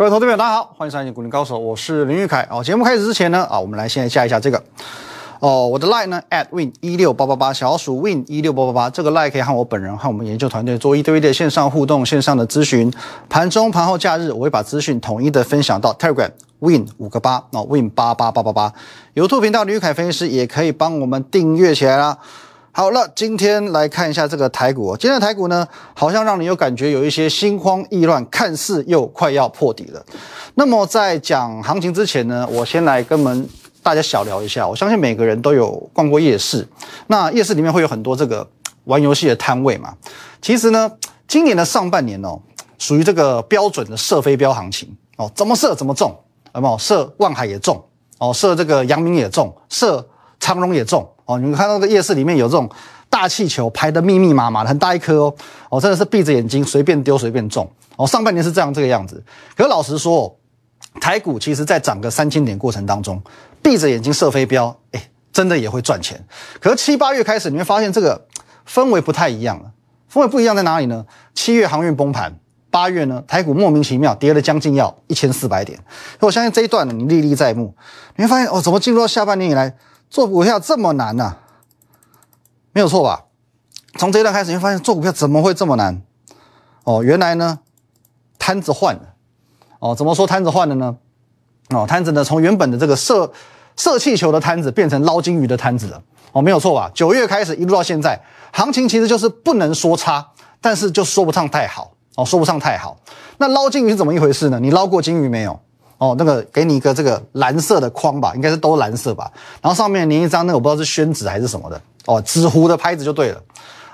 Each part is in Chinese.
各位投资朋友，大家好，欢迎收看《股林高手》，我是林玉凯。哦，节目开始之前呢，啊，我们来先来下一下这个。哦，我的 line 呢，at win 一六八八八，小鼠 win 一六八八八，这个 line 可以和我本人和我们研究团队做一对一的线上互动、线上的咨询。盘中、盘后、假日，我会把资讯统一的分享到 Telegram win 五个八，哦，win 八八八八八。YouTube 频道林玉凯分析师也可以帮我们订阅起来啦。好了，今天来看一下这个台股。今天的台股呢，好像让你有感觉有一些心慌意乱，看似又快要破底了。那么在讲行情之前呢，我先来跟我们大家小聊一下。我相信每个人都有逛过夜市，那夜市里面会有很多这个玩游戏的摊位嘛。其实呢，今年的上半年哦，属于这个标准的射飞镖行情哦，怎么射怎么中，有没有？射万海也中哦，射这个阳明也中，射长荣也中。哦，你们看到这夜市里面有这种大气球排的密密麻麻的，很大一颗哦，哦，真的是闭着眼睛随便丢随便中哦。上半年是这样这个样子，可是老实说，台股其实在涨个三千点过程当中，闭着眼睛射飞镖，哎，真的也会赚钱。可是七八月开始，你会发现这个氛围不太一样了。氛围不一样在哪里呢？七月航运崩盘，八月呢，台股莫名其妙跌了将近要一千四百点。我相信这一段呢，你历历在目，你会发现哦，怎么进入到下半年以来？做股票这么难呐，没有错吧？从这一段开始，你会发现做股票怎么会这么难？哦，原来呢，摊子换了。哦，怎么说摊子换了呢？哦，摊子呢，从原本的这个射射气球的摊子变成捞金鱼的摊子了。哦，没有错吧？九月开始一路到现在，行情其实就是不能说差，但是就说不上太好。哦，说不上太好。那捞金鱼是怎么一回事呢？你捞过金鱼没有？哦，那个给你一个这个蓝色的框吧，应该是都蓝色吧。然后上面粘一张那个我不知道是宣纸还是什么的哦，纸糊的拍子就对了。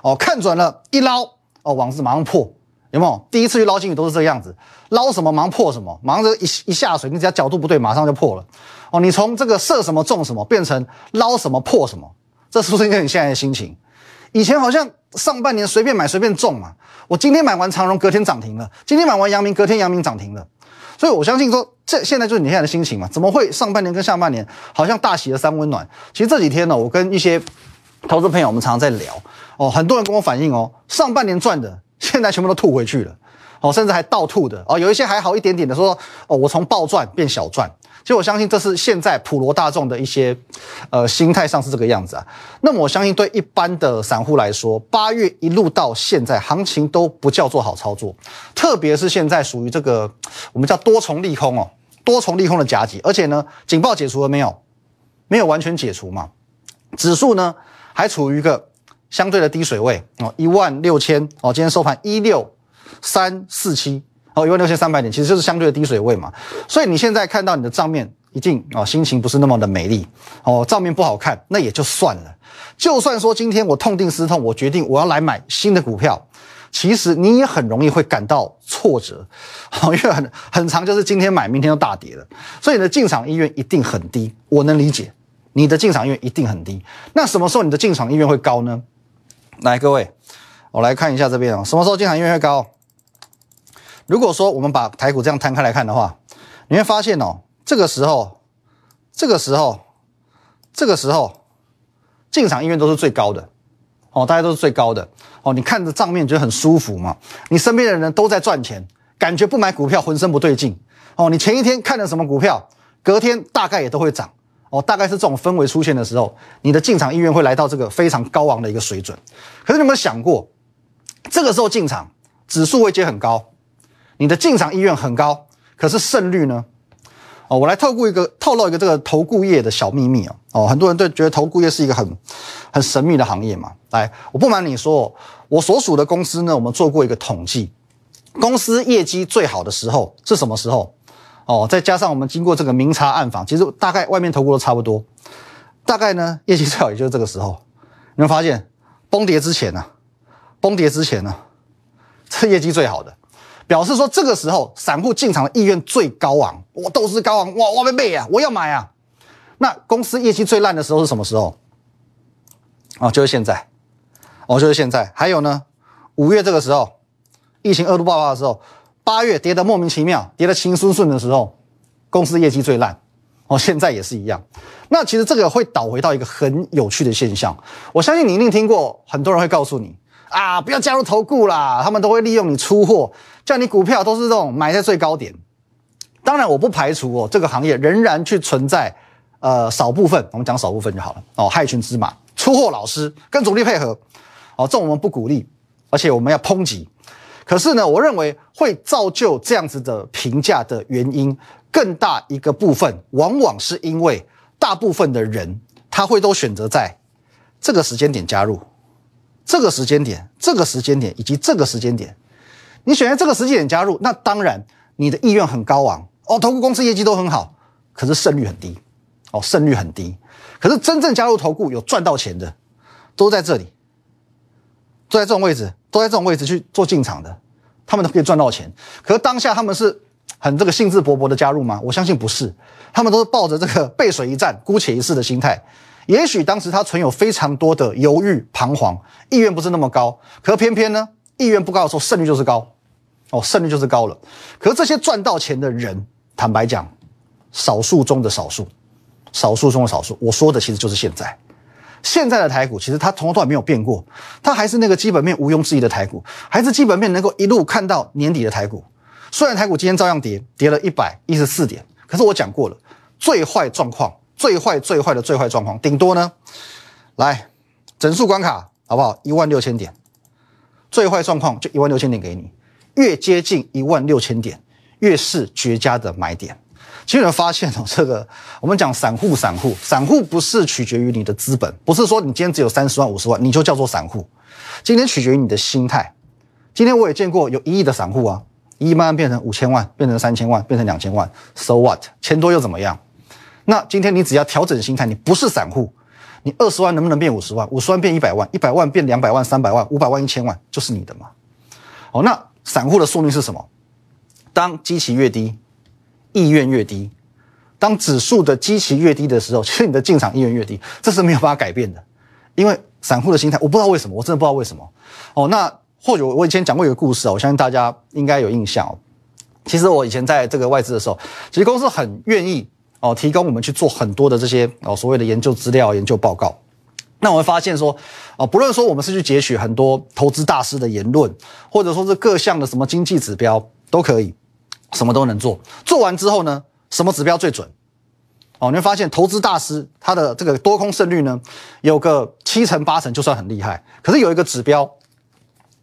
哦，看准了，一捞哦，网子马上破，有没有？第一次去捞金鱼都是这个样子，捞什么忙破什么，忙着一一下水，你只要角度不对，马上就破了。哦，你从这个射什么中什么变成捞什么破什么，这是不是应该你现在的心情？以前好像上半年随便买随便中嘛，我今天买完长荣，隔天涨停了；今天买完阳明，隔天阳明涨停了。所以我相信说，这现在就是你现在的心情嘛？怎么会上半年跟下半年好像大喜的三温暖？其实这几天呢，我跟一些投资朋友，我们常常在聊哦，很多人跟我反映哦，上半年赚的现在全部都吐回去了，哦，甚至还倒吐的哦，有一些还好一点点的说哦，我从暴赚变小赚。其实我相信这是现在普罗大众的一些，呃，心态上是这个样子啊。那么我相信对一般的散户来说，八月一路到现在，行情都不叫做好操作，特别是现在属于这个我们叫多重利空哦，多重利空的夹击，而且呢，警报解除了没有？没有完全解除嘛？指数呢还处于一个相对的低水位哦，一万六千哦，今天收盘一六三四七。哦，一万六千三百点其实就是相对的低水位嘛，所以你现在看到你的账面一定啊，心情不是那么的美丽哦，账面不好看，那也就算了。就算说今天我痛定思痛，我决定我要来买新的股票，其实你也很容易会感到挫折，因为很很长就是今天买，明天就大跌了，所以你的进场意愿一定很低。我能理解你的进场意愿一定很低，那什么时候你的进场意愿会高呢？来，各位，我来看一下这边啊，什么时候进场意愿会高？如果说我们把台股这样摊开来看的话，你会发现哦，这个时候，这个时候，这个时候进场意愿都是最高的哦，大家都是最高的哦。你看着账面觉得很舒服嘛？你身边的人都在赚钱，感觉不买股票浑身不对劲哦。你前一天看的什么股票，隔天大概也都会涨哦。大概是这种氛围出现的时候，你的进场意愿会来到这个非常高昂的一个水准。可是你有没有想过，这个时候进场，指数会接很高？你的进场意愿很高，可是胜率呢？哦，我来透过一个透露一个这个投顾业的小秘密哦。哦，很多人都觉得投顾业是一个很很神秘的行业嘛。来，我不瞒你说，我所属的公司呢，我们做过一个统计，公司业绩最好的时候是什么时候？哦，再加上我们经过这个明察暗访，其实大概外面投顾都差不多，大概呢业绩最好也就是这个时候。你会发现崩跌之前呢，崩跌之前呢，这业绩最好的。表示说，这个时候散户进场的意愿最高昂，我都是高昂，哇，我被背啊，我要买啊。那公司业绩最烂的时候是什么时候？哦，就是现在，哦，就是现在。还有呢，五月这个时候，疫情二度爆发的时候，八月跌得莫名其妙，跌得轻顺顺的时候，公司业绩最烂。哦，现在也是一样。那其实这个会倒回到一个很有趣的现象，我相信你一定听过，很多人会告诉你。啊！不要加入投顾啦，他们都会利用你出货，叫你股票都是这种买在最高点。当然，我不排除哦，这个行业仍然去存在，呃，少部分，我们讲少部分就好了哦，害群之马、出货老师跟主力配合，哦，这我们不鼓励，而且我们要抨击。可是呢，我认为会造就这样子的评价的原因，更大一个部分，往往是因为大部分的人他会都选择在这个时间点加入，这个时间点、这个时间点以及这个时间点，你选在这个时间点加入，那当然你的意愿很高昂。哦，投顾公司业绩都很好，可是胜率很低，哦，胜率很低。可是真正加入投顾有赚到钱的，都在这里，都在这种位置，都在这种位置去做进场的，他们都可以赚到钱。可是当下他们是很这个兴致勃勃的加入吗？我相信不是，他们都是抱着这个背水一战、姑且一试的心态。也许当时他存有非常多的犹豫、彷徨，意愿不是那么高。可偏偏呢，意愿不高的时候，胜率就是高，哦，胜率就是高了。可是这些赚到钱的人。坦白讲，少数中的少数，少数中的少数。我说的其实就是现在，现在的台股其实它从头到尾没有变过，它还是那个基本面毋庸置疑的台股，还是基本面能够一路看到年底的台股。虽然台股今天照样跌，跌了一百一十四点，可是我讲过了，最坏状况，最坏最坏的最坏状况，顶多呢，来整数关卡好不好？一万六千点，最坏状况就一万六千点给你，越接近一万六千点。越是绝佳的买点，其实有发现哦，这个我们讲散户，散户，散户不是取决于你的资本，不是说你今天只有三十万、五十万你就叫做散户，今天取决于你的心态。今天我也见过有一亿的散户啊，一亿慢慢变成五千万，变成三千万，变成两千万，so what？钱多又怎么样？那今天你只要调整心态，你不是散户，你二十万能不能变五十万？五十万变一百万，一百万变两百万、三百万、五百万、一千万，就是你的嘛。哦，那散户的宿命是什么？当基期越低，意愿越低；当指数的基期越低的时候，其实你的进场意愿越低，这是没有办法改变的。因为散户的心态，我不知道为什么，我真的不知道为什么。哦，那或许我以前讲过一个故事啊，我相信大家应该有印象。其实我以前在这个外资的时候，其实公司很愿意哦，提供我们去做很多的这些哦所谓的研究资料、研究报告。那我会发现说，哦，不论说我们是去截取很多投资大师的言论，或者说是各项的什么经济指标，都可以。什么都能做，做完之后呢，什么指标最准？哦，你会发现投资大师他的这个多空胜率呢，有个七成八成就算很厉害。可是有一个指标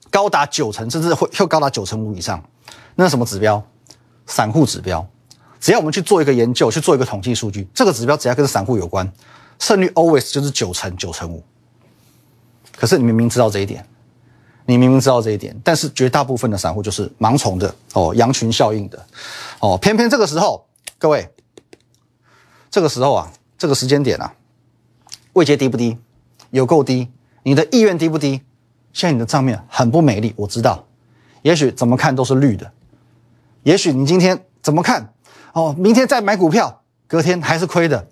高达九成，甚至会又高达九成五以上，那什么指标？散户指标。只要我们去做一个研究，去做一个统计数据，这个指标只要跟散户有关，胜率 always 就是九成九成五。可是你明明知道这一点。你明明知道这一点，但是绝大部分的散户就是盲从的哦，羊群效应的哦，偏偏这个时候，各位，这个时候啊，这个时间点啊，位阶低不低？有够低。你的意愿低不低？现在你的账面很不美丽，我知道。也许怎么看都是绿的，也许你今天怎么看哦，明天再买股票，隔天还是亏的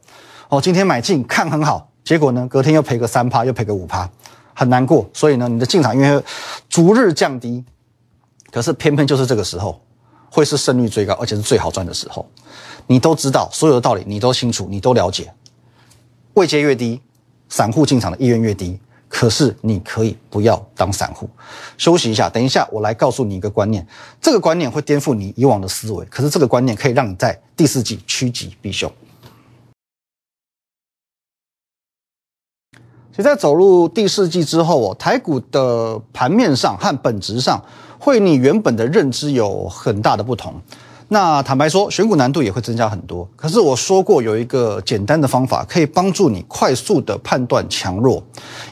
哦。今天买进看很好，结果呢，隔天又赔个三趴，又赔个五趴。很难过，所以呢，你的进场因为逐日降低，可是偏偏就是这个时候，会是胜率最高，而且是最好赚的时候。你都知道所有的道理，你都清楚，你都了解。位阶越低，散户进场的意愿越低。可是你可以不要当散户，休息一下，等一下我来告诉你一个观念，这个观念会颠覆你以往的思维，可是这个观念可以让你在第四季趋吉避凶。其实，在走入第四季之后哦，台股的盘面上和本质上会你原本的认知有很大的不同。那坦白说，选股难度也会增加很多。可是我说过，有一个简单的方法可以帮助你快速的判断强弱，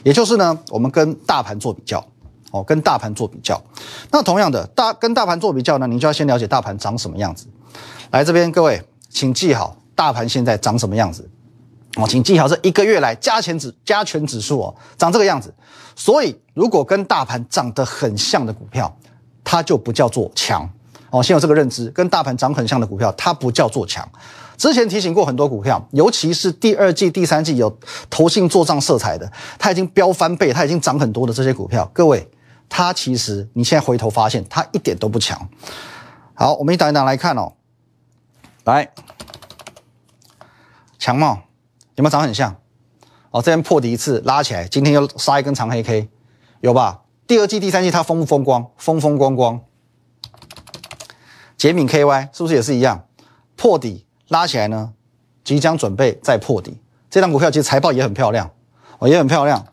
也就是呢，我们跟大盘做比较哦，跟大盘做比较。那同样的，大跟大盘做比较呢，你就要先了解大盘长什么样子。来这边，各位请记好，大盘现在长什么样子。哦，请记好，这一个月来加权指加权指数哦，长这个样子。所以，如果跟大盘长得很像的股票，它就不叫做强哦。先有这个认知，跟大盘长很像的股票，它不叫做强。之前提醒过很多股票，尤其是第二季、第三季有投信做账色彩的，它已经飙翻倍，它已经涨很多的这些股票，各位，它其实你现在回头发现，它一点都不强。好，我们一档一档来看哦，来，强吗？有没有长很像？哦，这边破底一次拉起来，今天又杀一根长黑 K，有吧？第二季、第三季它风不风光？风风光光。捷敏 KY 是不是也是一样？破底拉起来呢，即将准备再破底。这张股票其实财报也很漂亮，哦，也很漂亮。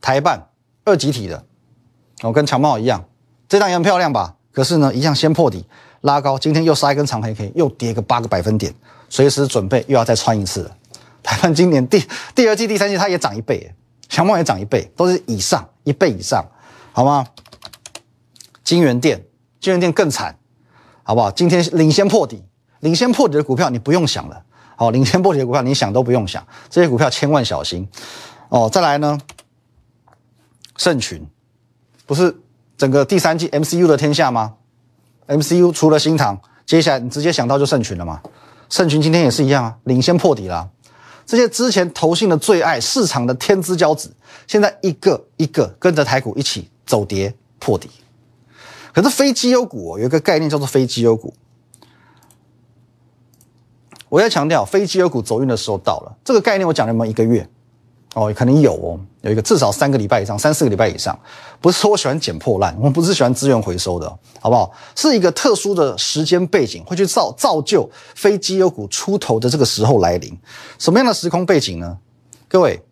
台办二级体的，哦，跟强茂一样，这张也很漂亮吧？可是呢，一样先破底拉高，今天又杀一根长黑 K，又跌个八个百分点，随时准备又要再穿一次了。台办今年第第二季、第三季它也涨一倍，强茂也涨一倍，都是以上一倍以上，好吗？金源店，金源店更惨，好不好？今天领先破底，领先破底的股票你不用想了。好，领先破底的股票，你想都不用想，这些股票千万小心哦。再来呢，盛群不是整个第三季 MCU 的天下吗？MCU 除了新塘，接下来你直接想到就盛群了嘛。盛群今天也是一样啊，领先破底了。这些之前投信的最爱，市场的天之骄子，现在一个一个跟着台股一起走跌破底。可是非绩优股有一个概念叫做非绩优股。我要强调，非基优股走运的时候到了。这个概念我讲了没有一个月？哦，可能有哦，有一个至少三个礼拜以上，三四个礼拜以上。不是说我喜欢捡破烂，我们不是喜欢资源回收的，好不好？是一个特殊的时间背景，会去造造就非基优股出头的这个时候来临。什么样的时空背景呢？各位，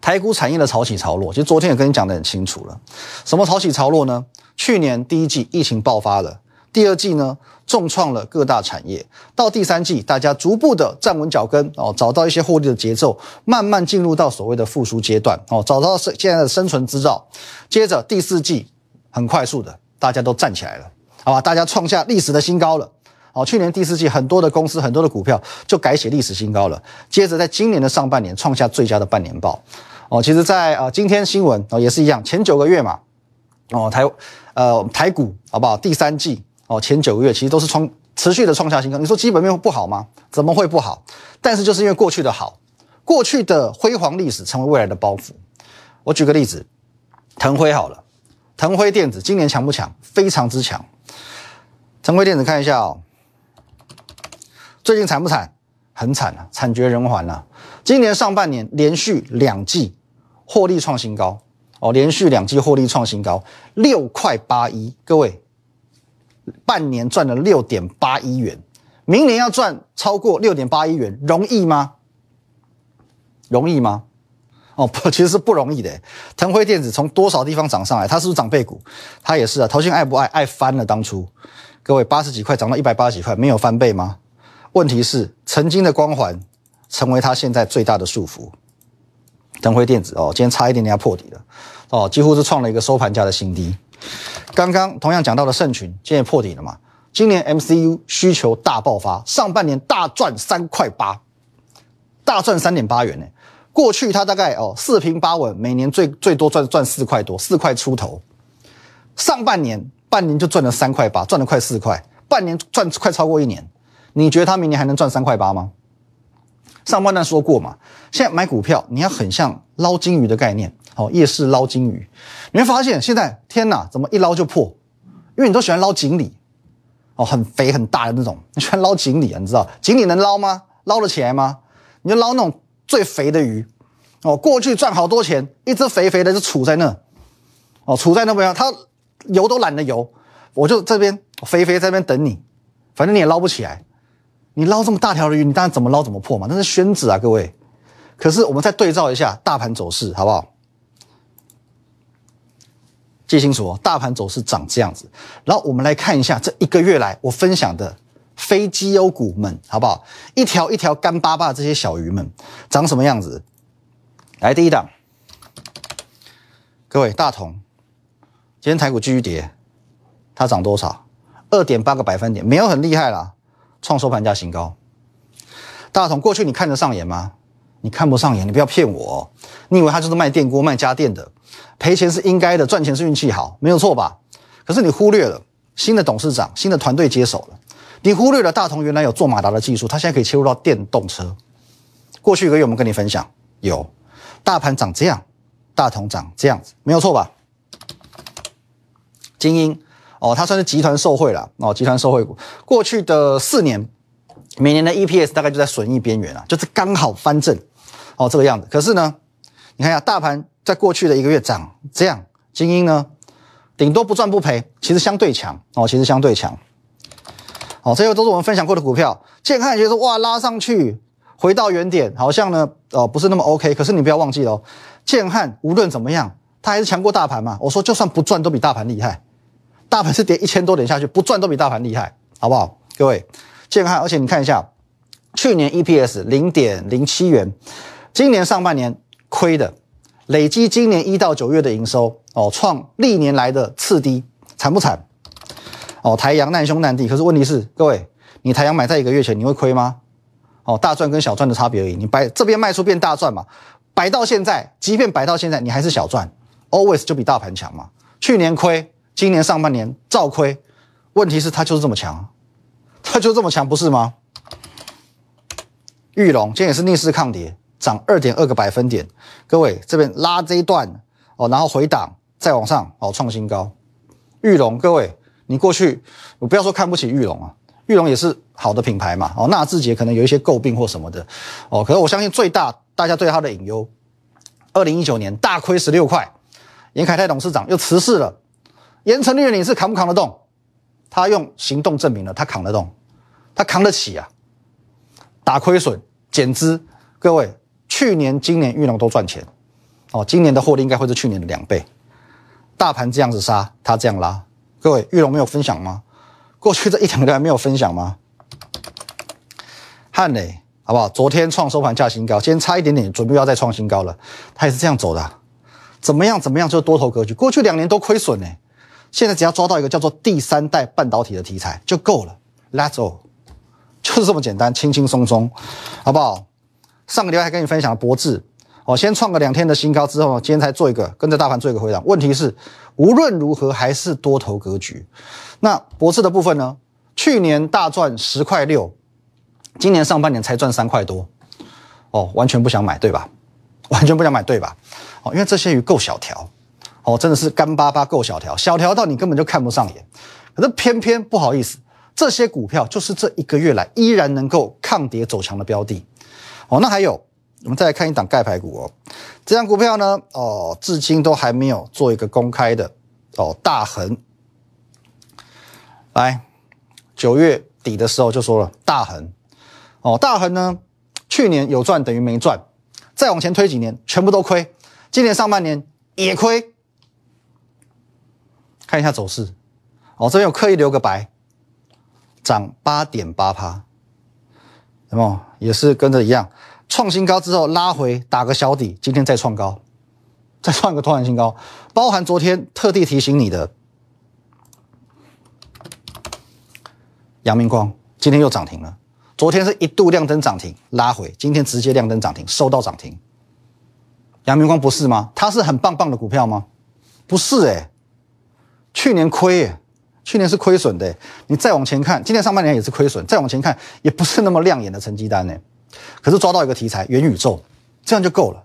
台股产业的潮起潮落，其实昨天也跟你讲得很清楚了。什么潮起潮落呢？去年第一季疫情爆发了，第二季呢？重创了各大产业，到第三季，大家逐步的站稳脚跟哦，找到一些获利的节奏，慢慢进入到所谓的复苏阶段哦，找到现现在的生存之道。接着第四季，很快速的，大家都站起来了，好吧？大家创下历史的新高了。哦，去年第四季很多的公司、很多的股票就改写历史新高了。接着在今年的上半年创下最佳的半年报。哦，其实，在啊今天新闻哦也是一样，前九个月嘛，哦台呃台股好不好？第三季。哦，前九个月其实都是创持续的创下新高。你说基本面不好吗？怎么会不好？但是就是因为过去的好，过去的辉煌历史成为未来的包袱。我举个例子，腾辉好了，腾辉电子今年强不强？非常之强。腾辉电子看一下哦，最近惨不惨？很惨啊，惨绝人寰啊！今年上半年连续两季获利创新高哦，连续两季获利创新高，六块八一，各位。半年赚了六点八一元，明年要赚超过六点八一元，容易吗？容易吗？哦，不，其实是不容易的。腾辉电子从多少地方涨上来？它是不是涨倍股？它也是啊。投信爱不爱？爱翻了。当初各位八十几块涨到一百八十几块，没有翻倍吗？问题是曾经的光环成为它现在最大的束缚。腾辉电子哦，今天差一点点要破底了哦，几乎是创了一个收盘价的新低。刚刚同样讲到的盛群，今天破底了嘛？今年 MCU 需求大爆发，上半年大赚三块八，大赚三点八元呢。过去它大概哦四平八稳，每年最最多赚赚四块多，四块出头。上半年半年就赚了三块八，赚了快四块，半年赚快超过一年。你觉得它明年还能赚三块八吗？上半段说过嘛，现在买股票你要很像捞金鱼的概念。好，夜市捞金鱼，你会发现现在天哪，怎么一捞就破？因为你都喜欢捞锦鲤，哦，很肥很大的那种，你喜欢捞锦鲤啊？你知道锦鲤能捞吗？捞得起来吗？你就捞那种最肥的鱼，哦，过去赚好多钱，一只肥肥的就杵在那，哦，杵在那边，它游都懒得游，我就这边肥肥在那边等你，反正你也捞不起来，你捞这么大条的鱼，你当然怎么捞怎么破嘛，那是宣纸啊，各位。可是我们再对照一下大盘走势，好不好？记清楚哦，大盘走势长这样子，然后我们来看一下这一个月来我分享的非绩优股们，好不好？一条一条干巴巴的这些小鱼们长什么样子？来，第一档，各位大同，今天台股继续跌，它涨多少？二点八个百分点，没有很厉害啦，创收盘价新高。大同过去你看得上眼吗？你看不上眼，你不要骗我，你以为他就是卖电锅、卖家电的？赔钱是应该的，赚钱是运气好，没有错吧？可是你忽略了新的董事长、新的团队接手了，你忽略了大同原来有做马达的技术，它现在可以切入到电动车。过去一个月我们跟你分享，有大盘长这样，大同长这样子，没有错吧？精英哦，它算是集团受贿了哦，集团受贿股。过去的四年，每年的 EPS 大概就在损益边缘啊，就是刚好翻正哦这个样子。可是呢，你看一下大盘。在过去的一个月涨这样，精英呢，顶多不赚不赔，其实相对强哦，其实相对强。好，这些都是我们分享过的股票。建汉觉得哇拉上去，回到原点，好像呢呃不是那么 OK。可是你不要忘记哦，建汉无论怎么样，它还是强过大盘嘛。我说就算不赚都比大盘厉害，大盘是跌一千多点下去，不赚都比大盘厉害，好不好？各位，健汉，而且你看一下，去年 EPS 零点零七元，今年上半年亏的，累积今年一到九月的营收哦，创历年来的次低，惨不惨？哦，台阳难兄难弟，可是问题是，各位，你台阳买在一个月前，你会亏吗？哦，大赚跟小赚的差别而已。你摆这边卖出变大赚嘛，摆到现在，即便摆到现在，你还是小赚，always 就比大盘强嘛。去年亏，今年上半年照亏，问题是它就是这么强，它就这么强，不是吗？玉龙今天也是逆势抗跌，涨二点二个百分点。各位这边拉这一段哦，然后回档再往上哦，创新高。玉龙，各位。你过去，我不要说看不起玉龙啊，玉龙也是好的品牌嘛。哦，纳智捷可能有一些诟病或什么的，哦，可是我相信最大大家对它的隐忧，二零一九年大亏十六块，严凯泰董事长又辞世了，严成立你是扛不扛得动？他用行动证明了他扛得动，他扛得起啊，打亏损减资，各位，去年今年玉龙都赚钱，哦，今年的获利应该会是去年的两倍，大盘这样子杀，他这样拉。各位，玉龙没有分享吗？过去这一两个月没有分享吗？汉磊，好不好？昨天创收盘价新高，今天差一点点，准备要再创新高了。他也是这样走的，怎么样？怎么样？就是多头格局。过去两年都亏损呢，现在只要抓到一个叫做第三代半导体的题材就够了。Let's go，就是这么简单，轻轻松松，好不好？上个礼拜还跟你分享了博智。哦，先创个两天的新高之后，今天才做一个跟着大盘做一个回档。问题是，无论如何还是多头格局。那博士的部分呢？去年大赚十块六，今年上半年才赚三块多。哦，完全不想买，对吧？完全不想买，对吧？哦，因为这些鱼够小条，哦，真的是干巴巴够小条，小条到你根本就看不上眼。可是偏偏不好意思，这些股票就是这一个月来依然能够抗跌走强的标的。哦，那还有。我们再来看一档盖牌股哦，这张股票呢，哦，至今都还没有做一个公开的哦，大恒，来九月底的时候就说了大恒，哦，大恒呢，去年有赚等于没赚，再往前推几年全部都亏，今年上半年也亏，看一下走势，哦，这边有刻意留个白，涨八点八趴，有没有？也是跟着一样。创新高之后拉回打个小底，今天再创高，再创一个突然新高，包含昨天特地提醒你的阳明光，今天又涨停了。昨天是一度亮灯涨停，拉回，今天直接亮灯涨停，收到涨停。阳明光不是吗？它是很棒棒的股票吗？不是哎，去年亏，去年是亏损的。你再往前看，今年上半年也是亏损，再往前看也不是那么亮眼的成绩单呢。可是抓到一个题材元宇宙，这样就够了，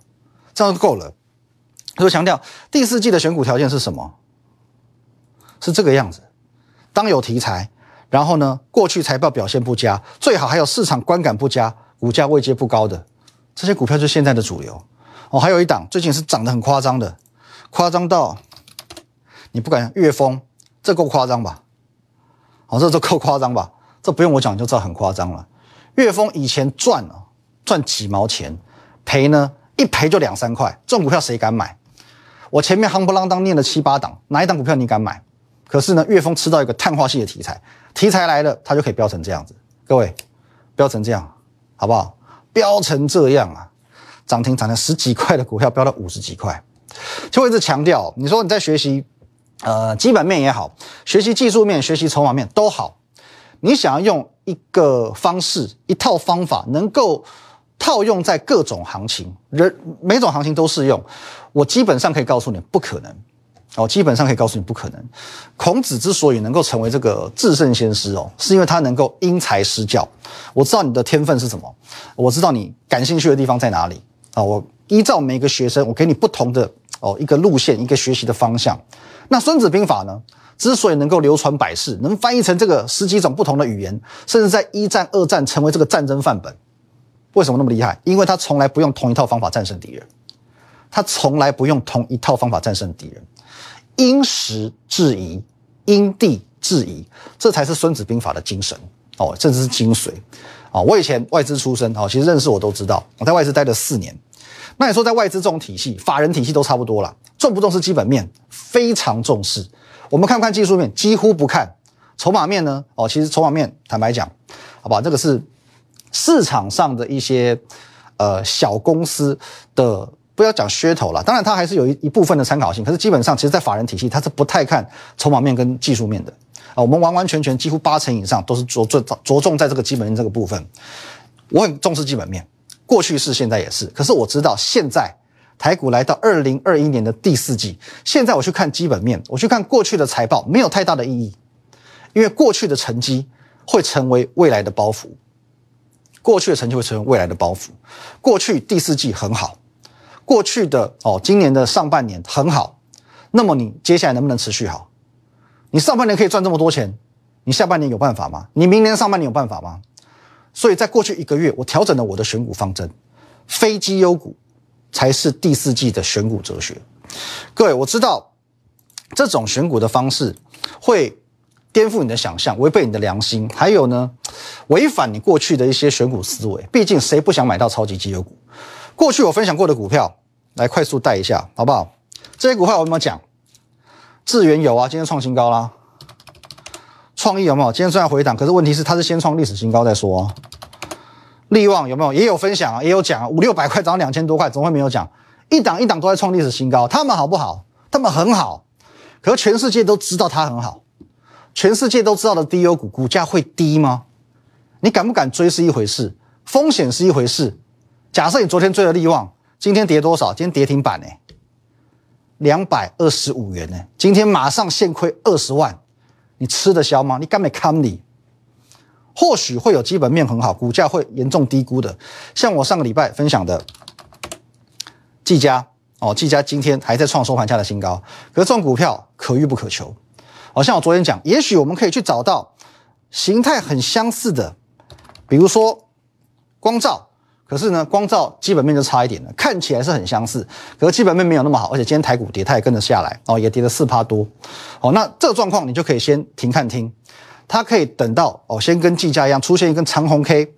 这样就够了。他说强调第四季的选股条件是什么？是这个样子。当有题材，然后呢，过去财报表现不佳，最好还有市场观感不佳，股价位阶不高的这些股票，就是现在的主流。哦，还有一档最近是涨得很夸张的，夸张到你不敢。岳峰，这够夸张吧？哦，这这够夸张吧？这不用我讲就知道很夸张了。岳峰以前赚了赚几毛钱，赔呢一赔就两三块，这种股票谁敢买？我前面夯不啷当念了七八档，哪一档股票你敢买？可是呢，岳峰吃到一个碳化系的题材，题材来了，它就可以飙成这样子。各位，飙成这样好不好？飙成这样啊，涨停涨了十几块的股票，飙到五十几块。就一直强调，你说你在学习，呃，基本面也好，学习技术面、学习筹码面都好，你想要用。一个方式，一套方法，能够套用在各种行情，人每种行情都适用。我基本上可以告诉你，不可能。哦，基本上可以告诉你，不可能。孔子之所以能够成为这个至圣先师哦，是因为他能够因材施教。我知道你的天分是什么，我知道你感兴趣的地方在哪里啊。我依照每个学生，我给你不同的哦一个路线，一个学习的方向。那孙子兵法呢？之所以能够流传百世，能翻译成这个十几种不同的语言，甚至在一战、二战成为这个战争范本，为什么那么厉害？因为他从来不用同一套方法战胜敌人，他从来不用同一套方法战胜敌人，因时制宜，因地制宜，这才是孙子兵法的精神哦，甚至是精髓。啊，我以前外资出身，哦，其实认识我都知道，我在外资待了四年。那你说在外资这种体系，法人体系都差不多了，重不重视基本面？非常重视。我们看不看技术面？几乎不看。筹码面呢？哦，其实筹码面坦白讲，好吧，这个是市场上的一些呃小公司的，不要讲噱头了。当然，它还是有一一部分的参考性。可是基本上，其实，在法人体系，它是不太看筹码面跟技术面的啊。我们完完全全几乎八成以上都是着着着重在这个基本面这个部分。我很重视基本面，过去是，现在也是。可是我知道，现在台股来到二零二一年的第四季，现在我去看基本面，我去看过去的财报，没有太大的意义。因为过去的成绩会成为未来的包袱，过去的成绩会成为未来的包袱。过去第四季很好，过去的哦，今年的上半年很好，那么你接下来能不能持续好？你上半年可以赚这么多钱，你下半年有办法吗？你明年上半年有办法吗？所以在过去一个月，我调整了我的选股方针，非绩优股才是第四季的选股哲学。各位，我知道这种选股的方式会。颠覆你的想象，违背你的良心，还有呢，违反你过去的一些选股思维。毕竟谁不想买到超级绩优股？过去我分享过的股票，来快速带一下，好不好？这些股票我有没有讲？智源有啊，今天创新高啦。创意有没有？今天虽然回档，可是问题是它是先创历史新高再说。利旺有没有？也有分享啊，也有讲啊，五六百块涨两千多块，怎么会没有讲？一档一档都在创历史新高，他们好不好？他们很好，可是全世界都知道它很好。全世界都知道的低优股股价会低吗？你敢不敢追是一回事，风险是一回事。假设你昨天追了利旺，今天跌多少？今天跌停板呢？两百二十五元呢？今天马上现亏二十万，你吃得消吗？你敢没看你？或许会有基本面很好，股价会严重低估的。像我上个礼拜分享的技嘉哦，技嘉今天还在创收盘价的新高，可是这种股票可遇不可求。好像我昨天讲，也许我们可以去找到形态很相似的，比如说光照，可是呢，光照基本面就差一点了，看起来是很相似，可是基本面没有那么好，而且今天台股跌，它也跟着下来，哦，也跌了四趴多，哦，那这状况你就可以先停看听，它可以等到哦，先跟计价一样出现一根长红 K，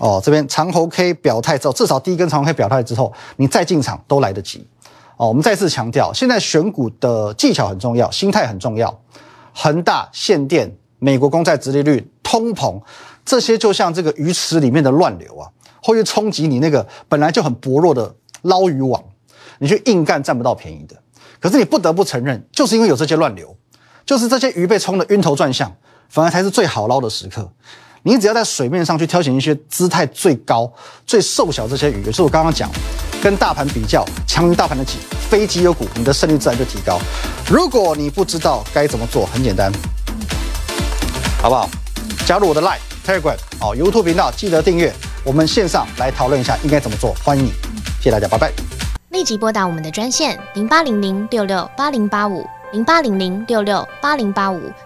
哦，这边长红 K 表态之后，至少第一根长红 K 表态之后，你再进场都来得及。哦，我们再次强调，现在选股的技巧很重要，心态很重要。恒大、限电、美国公债殖利率、通膨，这些就像这个鱼池里面的乱流啊，会去冲击你那个本来就很薄弱的捞鱼网，你去硬干占不到便宜的。可是你不得不承认，就是因为有这些乱流，就是这些鱼被冲得晕头转向，反而才是最好捞的时刻。你只要在水面上去挑选一些姿态最高、最瘦小这些鱼，也是我刚刚讲，跟大盘比较强于大盘的几非绩优股，你的胜率自然就提高。如果你不知道该怎么做，很简单，好不好？加入我的 Line Telegram 哦，YouTube 频道记得订阅。我们线上来讨论一下应该怎么做，欢迎你，谢谢大家，拜拜。立即拨打我们的专线零八零零六六八零八五零八零零六六八零八五